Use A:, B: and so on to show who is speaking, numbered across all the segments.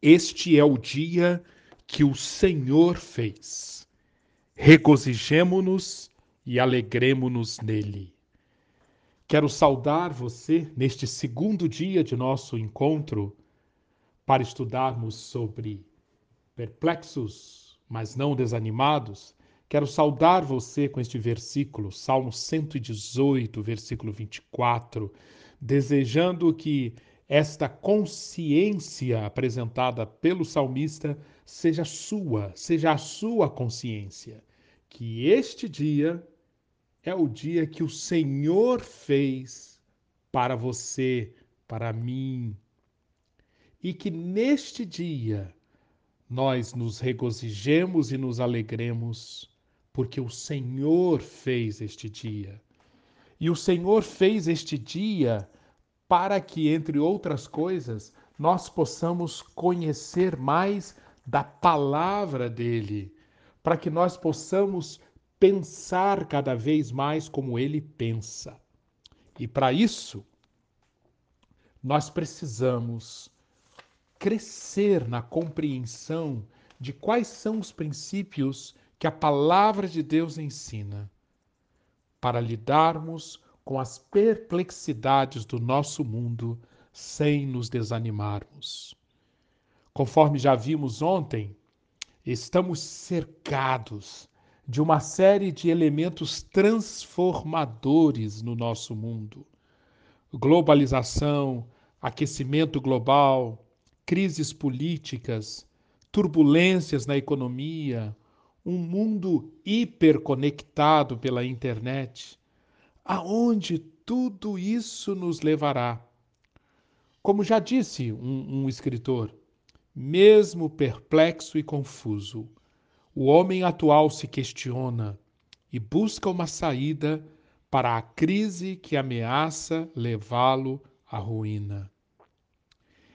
A: Este é o dia que o Senhor fez. Regozijemo-nos e alegremo-nos nele. Quero saudar você neste segundo dia de nosso encontro para estudarmos sobre perplexos, mas não desanimados. Quero saudar você com este versículo, Salmo 118, versículo 24, desejando que esta consciência apresentada pelo salmista seja sua, seja a sua consciência, que este dia é o dia que o Senhor fez para você, para mim, e que neste dia nós nos regozijemos e nos alegremos, porque o Senhor fez este dia. E o Senhor fez este dia para que, entre outras coisas, nós possamos conhecer mais da palavra dele, para que nós possamos pensar cada vez mais como ele pensa. E para isso, nós precisamos crescer na compreensão de quais são os princípios que a palavra de Deus ensina, para lidarmos com as perplexidades do nosso mundo sem nos desanimarmos. Conforme já vimos ontem, estamos cercados de uma série de elementos transformadores no nosso mundo. Globalização, aquecimento global, crises políticas, turbulências na economia, um mundo hiperconectado pela internet, aonde tudo isso nos levará. Como já disse um, um escritor, mesmo perplexo e confuso, o homem atual se questiona e busca uma saída para a crise que ameaça levá-lo à ruína.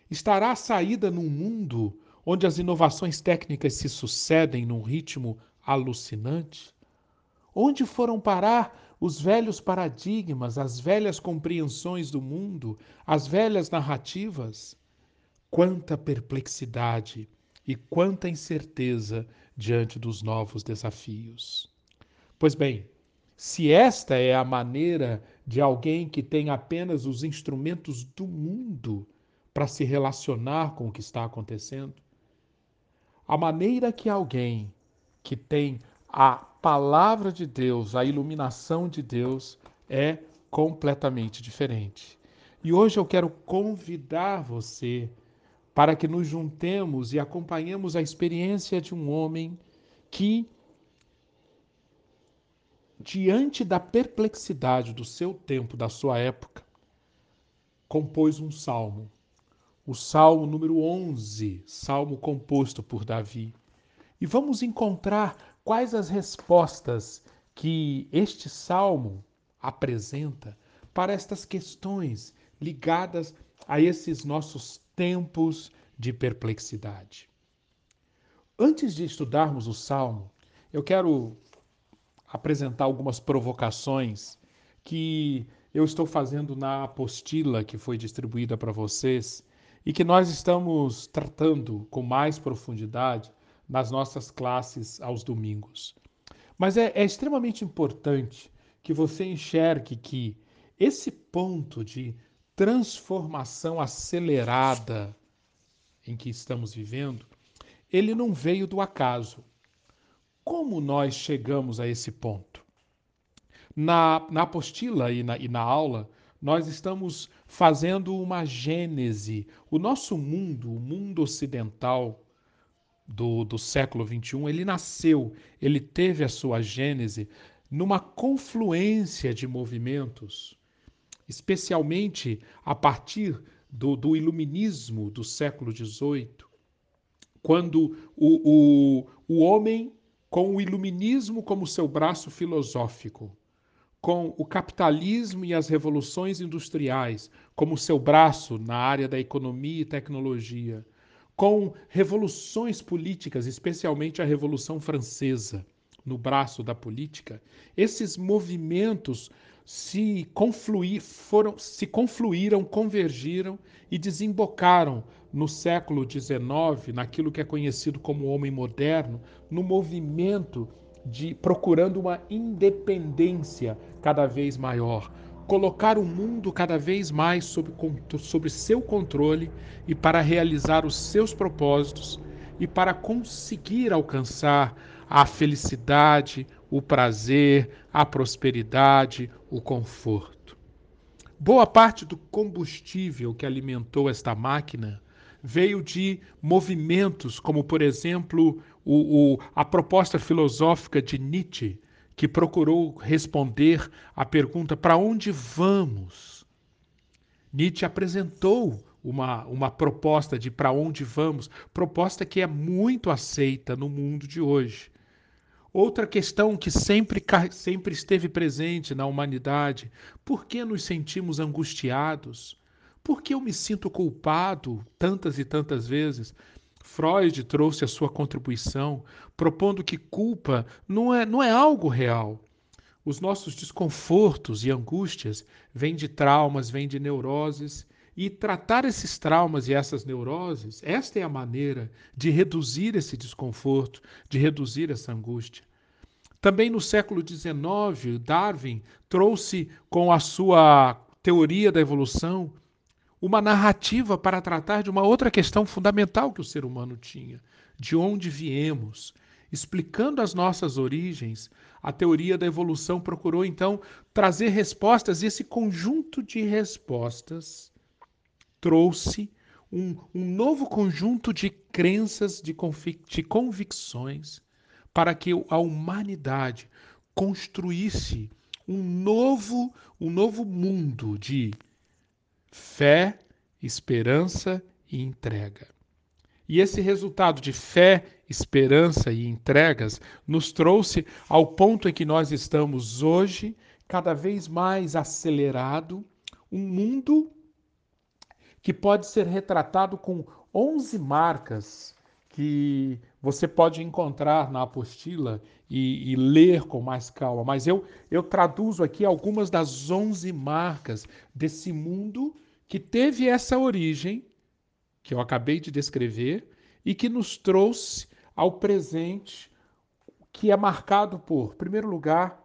A: Estará a saída num mundo onde as inovações técnicas se sucedem num ritmo alucinante? Onde foram parar os velhos paradigmas, as velhas compreensões do mundo, as velhas narrativas. Quanta perplexidade e quanta incerteza diante dos novos desafios. Pois bem, se esta é a maneira de alguém que tem apenas os instrumentos do mundo para se relacionar com o que está acontecendo, a maneira que alguém que tem a palavra de Deus, a iluminação de Deus é completamente diferente. E hoje eu quero convidar você para que nos juntemos e acompanhemos a experiência de um homem que, diante da perplexidade do seu tempo, da sua época, compôs um salmo. O salmo número 11, salmo composto por Davi. E vamos encontrar Quais as respostas que este salmo apresenta para estas questões ligadas a esses nossos tempos de perplexidade? Antes de estudarmos o salmo, eu quero apresentar algumas provocações que eu estou fazendo na apostila que foi distribuída para vocês e que nós estamos tratando com mais profundidade nas nossas classes aos domingos. Mas é, é extremamente importante que você enxergue que esse ponto de transformação acelerada em que estamos vivendo, ele não veio do acaso. Como nós chegamos a esse ponto? Na, na apostila e na, e na aula, nós estamos fazendo uma gênese. O nosso mundo, o mundo ocidental, do, do século XXI, ele nasceu, ele teve a sua gênese numa confluência de movimentos, especialmente a partir do, do iluminismo do século XVIII, quando o, o, o homem, com o iluminismo como seu braço filosófico, com o capitalismo e as revoluções industriais como seu braço na área da economia e tecnologia, com revoluções políticas, especialmente a Revolução Francesa, no braço da política, esses movimentos se, confluir, foram, se confluíram, convergiram e desembocaram no século XIX, naquilo que é conhecido como homem moderno, no movimento de procurando uma independência cada vez maior, colocar o mundo cada vez mais sob, sob seu controle e para realizar os seus propósitos e para conseguir alcançar a felicidade, o prazer, a prosperidade, o conforto. Boa parte do combustível que alimentou esta máquina veio de movimentos, como, por exemplo, o, o, a proposta filosófica de Nietzsche, que procurou responder à pergunta: para onde vamos? Nietzsche apresentou uma, uma proposta de para onde vamos, proposta que é muito aceita no mundo de hoje. Outra questão que sempre, sempre esteve presente na humanidade: por que nos sentimos angustiados? Por que eu me sinto culpado tantas e tantas vezes? Freud trouxe a sua contribuição, propondo que culpa não é, não é algo real. Os nossos desconfortos e angústias vêm de traumas, vêm de neuroses, e tratar esses traumas e essas neuroses, esta é a maneira de reduzir esse desconforto, de reduzir essa angústia. Também no século XIX, Darwin trouxe com a sua teoria da evolução uma narrativa para tratar de uma outra questão fundamental que o ser humano tinha: de onde viemos. Explicando as nossas origens, a teoria da evolução procurou então trazer respostas, e esse conjunto de respostas trouxe um, um novo conjunto de crenças, de, de convicções, para que a humanidade construísse um novo, um novo mundo de fé, esperança e entrega. E esse resultado de fé, esperança e entregas nos trouxe ao ponto em que nós estamos hoje, cada vez mais acelerado, um mundo que pode ser retratado com 11 marcas que você pode encontrar na apostila e, e, ler com mais calma. Mas eu, eu traduzo aqui algumas das 11 marcas desse mundo que teve essa origem, que eu acabei de descrever, e que nos trouxe ao presente, que é marcado por, em primeiro lugar,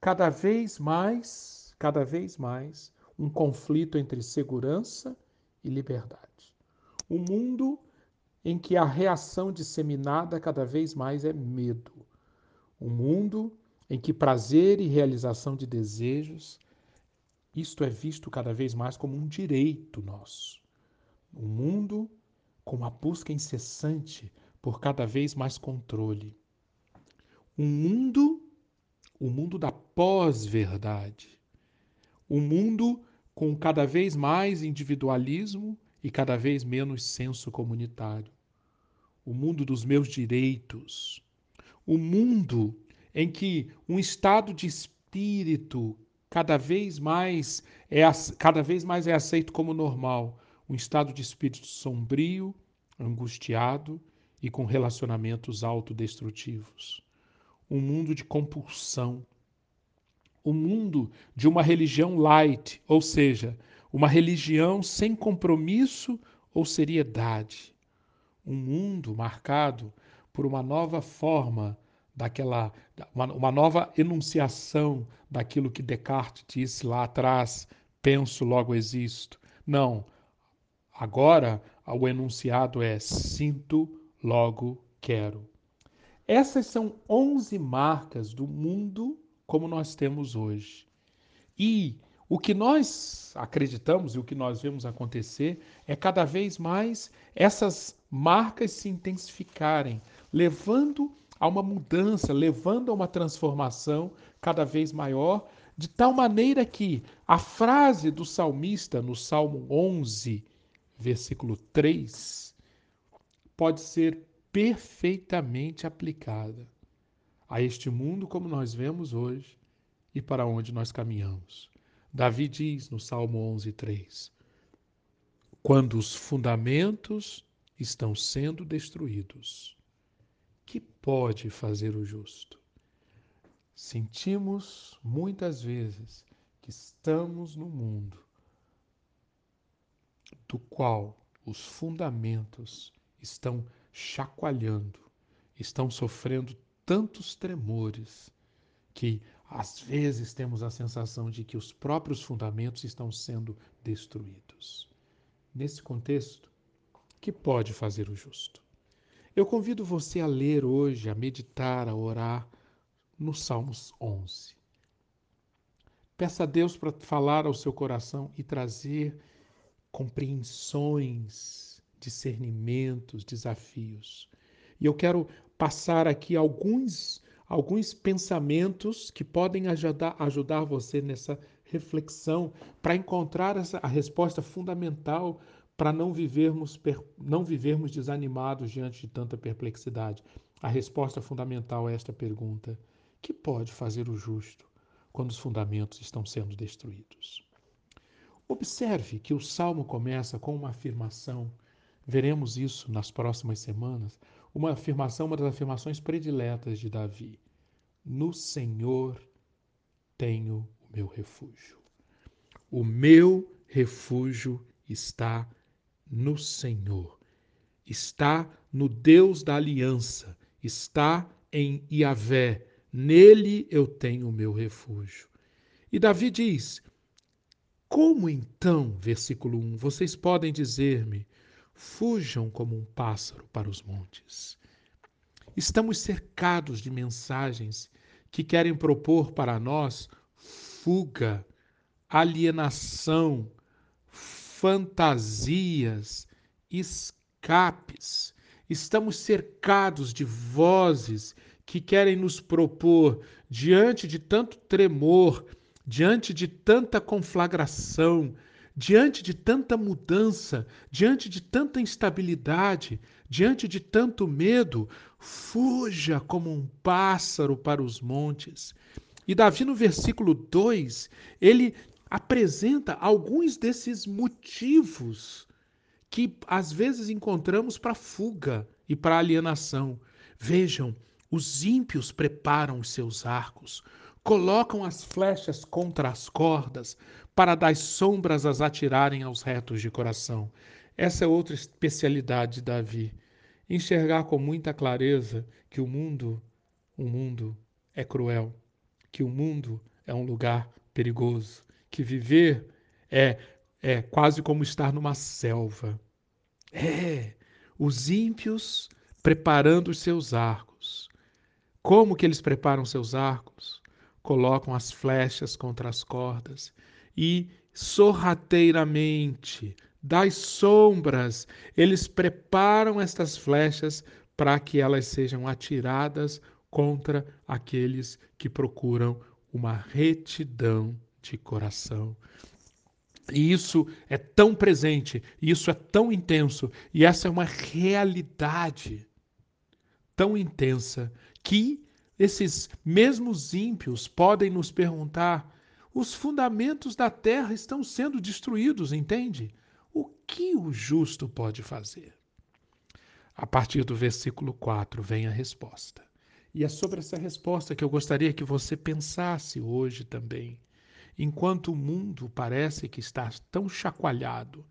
A: cada vez mais, cada vez mais, um conflito entre segurança e liberdade. Um mundo em que a reação disseminada cada vez mais é medo. Um mundo em que prazer e realização de desejos isto é visto cada vez mais como um direito nosso. Um mundo com a busca incessante por cada vez mais controle. Um mundo, o um mundo da pós-verdade. Um mundo com cada vez mais individualismo e cada vez menos senso comunitário. O mundo dos meus direitos. O mundo em que um estado de espírito cada vez mais é, cada vez mais é aceito como normal, um estado de espírito sombrio, angustiado e com relacionamentos autodestrutivos. Um mundo de compulsão. Um mundo de uma religião light, ou seja, uma religião sem compromisso ou seriedade. Um mundo marcado por uma nova forma daquela uma, uma nova enunciação daquilo que Descartes disse lá atrás, penso, logo existo. Não. Agora o enunciado é sinto, logo quero. Essas são 11 marcas do mundo como nós temos hoje. E o que nós acreditamos e o que nós vemos acontecer é cada vez mais essas marcas se intensificarem, levando a uma mudança, levando a uma transformação cada vez maior, de tal maneira que a frase do salmista no Salmo 11, versículo 3, pode ser perfeitamente aplicada a este mundo como nós vemos hoje e para onde nós caminhamos. Davi diz no Salmo 11, 3: Quando os fundamentos estão sendo destruídos, pode fazer o justo? Sentimos muitas vezes que estamos no mundo do qual os fundamentos estão chacoalhando, estão sofrendo tantos tremores que às vezes temos a sensação de que os próprios fundamentos estão sendo destruídos. Nesse contexto, que pode fazer o justo? Eu convido você a ler hoje, a meditar, a orar no Salmos 11. Peça a Deus para falar ao seu coração e trazer compreensões, discernimentos, desafios. E eu quero passar aqui alguns alguns pensamentos que podem ajudar, ajudar você nessa reflexão para encontrar essa, a resposta fundamental para não vivermos, não vivermos desanimados diante de tanta perplexidade. A resposta fundamental a esta pergunta: que pode fazer o justo quando os fundamentos estão sendo destruídos? Observe que o salmo começa com uma afirmação. Veremos isso nas próximas semanas. Uma afirmação, uma das afirmações prediletas de Davi: No Senhor tenho o meu refúgio. O meu refúgio está no Senhor, está no Deus da aliança, está em Iavé, nele eu tenho o meu refúgio. E Davi diz: Como então, versículo 1, vocês podem dizer-me, fujam como um pássaro para os montes? Estamos cercados de mensagens que querem propor para nós fuga, alienação, fantasias, escapes. Estamos cercados de vozes que querem nos propor, diante de tanto tremor, diante de tanta conflagração, diante de tanta mudança, diante de tanta instabilidade, diante de tanto medo, fuja como um pássaro para os montes. E Davi, no versículo 2, ele apresenta alguns desses motivos que às vezes encontramos para fuga e para alienação. Vejam, os ímpios preparam os seus arcos, colocam as flechas contra as cordas, para das sombras as atirarem aos retos de coração. Essa é outra especialidade de Davi. Enxergar com muita clareza que o mundo, o mundo é cruel, que o mundo é um lugar perigoso, que viver é, é quase como estar numa selva. É, os ímpios preparando os seus arcos. Como que eles preparam seus arcos? Colocam as flechas contra as cordas e sorrateiramente, das sombras, eles preparam estas flechas para que elas sejam atiradas contra aqueles que procuram uma retidão de coração. E isso é tão presente, isso é tão intenso, e essa é uma realidade tão intensa que esses mesmos ímpios podem nos perguntar: os fundamentos da terra estão sendo destruídos, entende? O que o justo pode fazer? A partir do versículo 4 vem a resposta. E é sobre essa resposta que eu gostaria que você pensasse hoje também. Enquanto o mundo parece que está tão chacoalhado,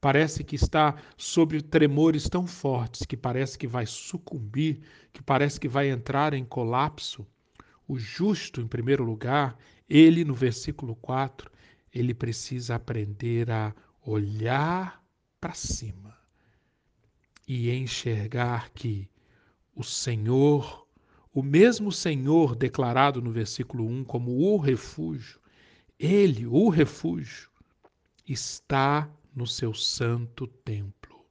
A: parece que está sob tremores tão fortes, que parece que vai sucumbir, que parece que vai entrar em colapso, o justo, em primeiro lugar, ele, no versículo 4, ele precisa aprender a olhar para cima e enxergar que o Senhor, o mesmo Senhor declarado no versículo 1 como o refúgio, ele, o refúgio, está no seu santo templo.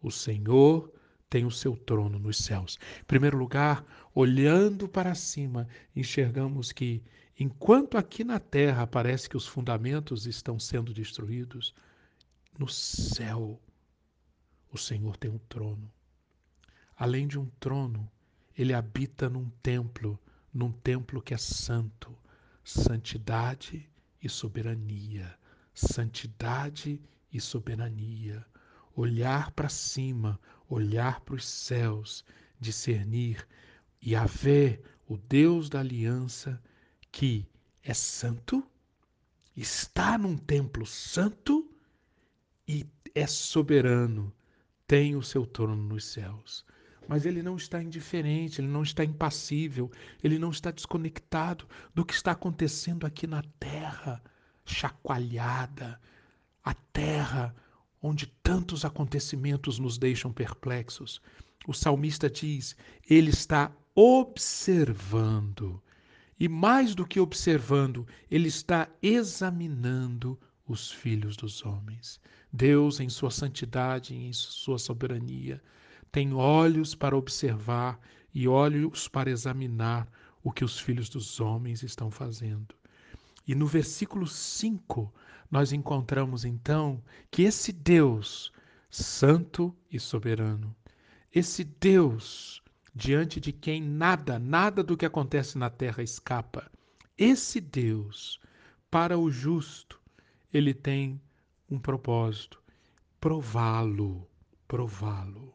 A: O Senhor tem o seu trono nos céus. Em primeiro lugar, olhando para cima, enxergamos que, enquanto aqui na terra parece que os fundamentos estão sendo destruídos, no céu o Senhor tem um trono. Além de um trono, ele habita num templo, num templo que é santo, santidade e soberania, santidade e soberania. Olhar para cima, olhar para os céus, discernir e haver o Deus da aliança que é santo, está num templo santo e é soberano, tem o seu trono nos céus. Mas ele não está indiferente, ele não está impassível, ele não está desconectado do que está acontecendo aqui na terra, chacoalhada, a terra onde tantos acontecimentos nos deixam perplexos. O salmista diz: ele está observando. E mais do que observando, ele está examinando os filhos dos homens. Deus, em sua santidade em sua soberania, tem olhos para observar e olhos para examinar o que os filhos dos homens estão fazendo. E no versículo 5, nós encontramos então que esse Deus, santo e soberano, esse Deus diante de quem nada, nada do que acontece na terra escapa, esse Deus, para o justo, ele tem um propósito: prová-lo, prová-lo.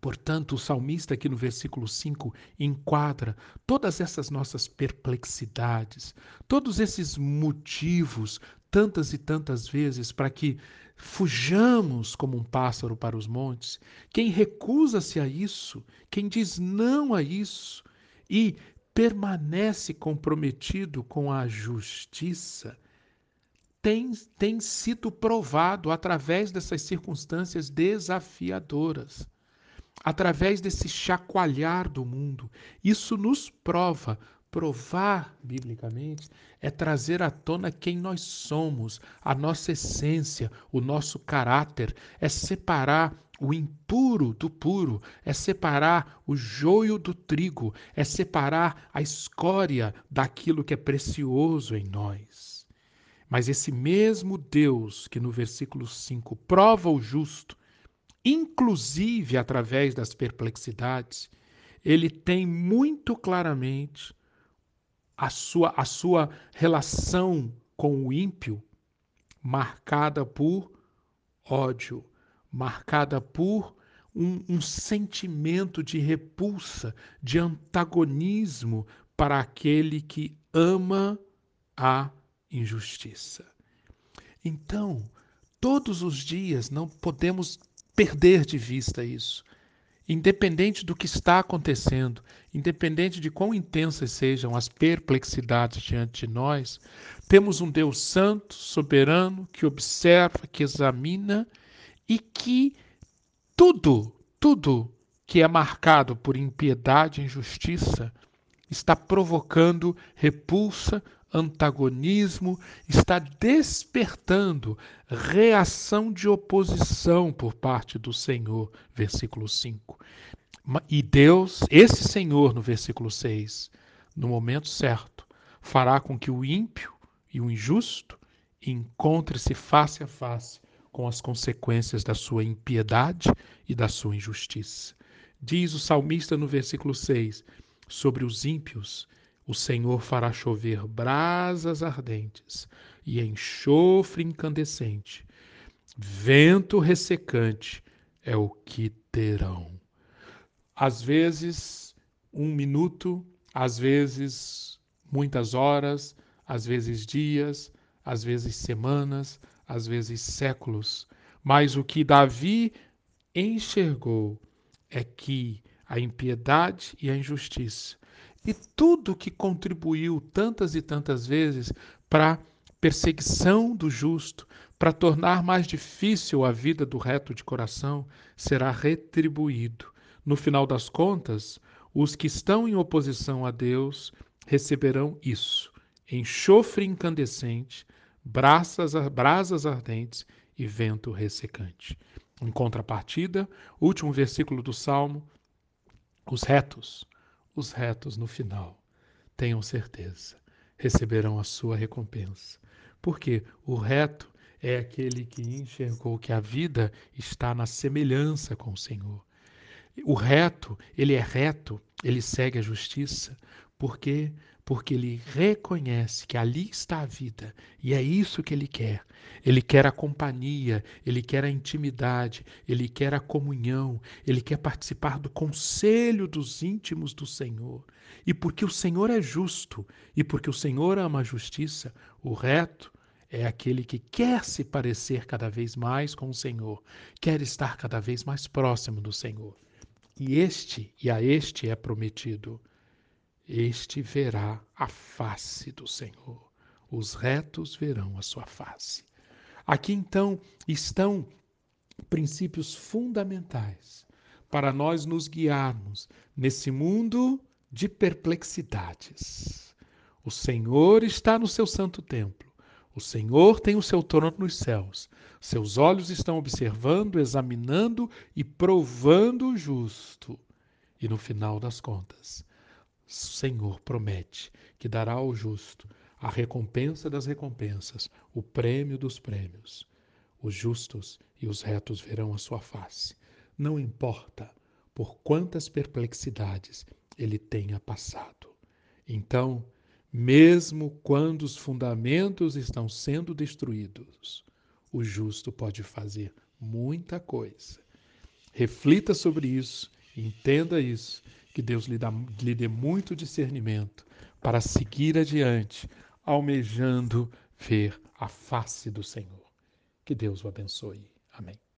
A: Portanto, o salmista aqui no versículo 5 enquadra todas essas nossas perplexidades, todos esses motivos, tantas e tantas vezes, para que fujamos como um pássaro para os montes. Quem recusa-se a isso, quem diz não a isso e permanece comprometido com a justiça, tem, tem sido provado através dessas circunstâncias desafiadoras através desse chacoalhar do mundo. Isso nos prova. Provar, biblicamente, é trazer à tona quem nós somos, a nossa essência, o nosso caráter, é separar o impuro do puro, é separar o joio do trigo, é separar a escória daquilo que é precioso em nós. Mas esse mesmo Deus que no versículo 5 prova o justo, inclusive através das perplexidades, ele tem muito claramente a sua, a sua relação com o ímpio marcada por ódio, marcada por um, um sentimento de repulsa, de antagonismo para aquele que ama a injustiça. Então, todos os dias não podemos perder de vista isso. Independente do que está acontecendo, independente de quão intensas sejam as perplexidades diante de nós, temos um Deus santo, soberano, que observa, que examina e que tudo, tudo que é marcado por impiedade e injustiça está provocando repulsa, antagonismo, está despertando reação de oposição por parte do Senhor, versículo 5. E Deus, esse Senhor, no versículo 6, no momento certo, fará com que o ímpio e o injusto encontrem-se face a face com as consequências da sua impiedade e da sua injustiça. Diz o salmista no versículo 6: sobre os ímpios o Senhor fará chover brasas ardentes e enxofre incandescente. Vento ressecante é o que terão. Às vezes, um minuto, às vezes, muitas horas, às vezes, dias, às vezes, semanas, às vezes, séculos. Mas o que Davi enxergou é que a impiedade e a injustiça e tudo que contribuiu tantas e tantas vezes para perseguição do justo, para tornar mais difícil a vida do reto de coração, será retribuído. No final das contas, os que estão em oposição a Deus receberão isso: enxofre incandescente, brasas, brasas ardentes e vento ressecante. Em contrapartida, último versículo do Salmo: os retos os retos no final, tenham certeza, receberão a sua recompensa. Porque o reto é aquele que enxergou que a vida está na semelhança com o Senhor. O reto, ele é reto, ele segue a justiça, porque porque ele reconhece que ali está a vida e é isso que ele quer. Ele quer a companhia, ele quer a intimidade, ele quer a comunhão, ele quer participar do conselho dos íntimos do Senhor. E porque o Senhor é justo e porque o Senhor ama a justiça, o reto é aquele que quer se parecer cada vez mais com o Senhor, quer estar cada vez mais próximo do Senhor. E este, e a este é prometido, este verá a face do Senhor. Os retos verão a sua face. Aqui então estão princípios fundamentais para nós nos guiarmos nesse mundo de perplexidades. O Senhor está no seu santo templo. O Senhor tem o seu trono nos céus. Seus olhos estão observando, examinando e provando o justo. E no final das contas, Senhor promete que dará ao justo a recompensa das recompensas, o prêmio dos prêmios. Os justos e os retos verão a sua face. Não importa por quantas perplexidades ele tenha passado. Então, mesmo quando os fundamentos estão sendo destruídos, o justo pode fazer muita coisa. Reflita sobre isso, entenda isso, que Deus lhe, dá, lhe dê muito discernimento para seguir adiante, almejando ver a face do Senhor. Que Deus o abençoe. Amém.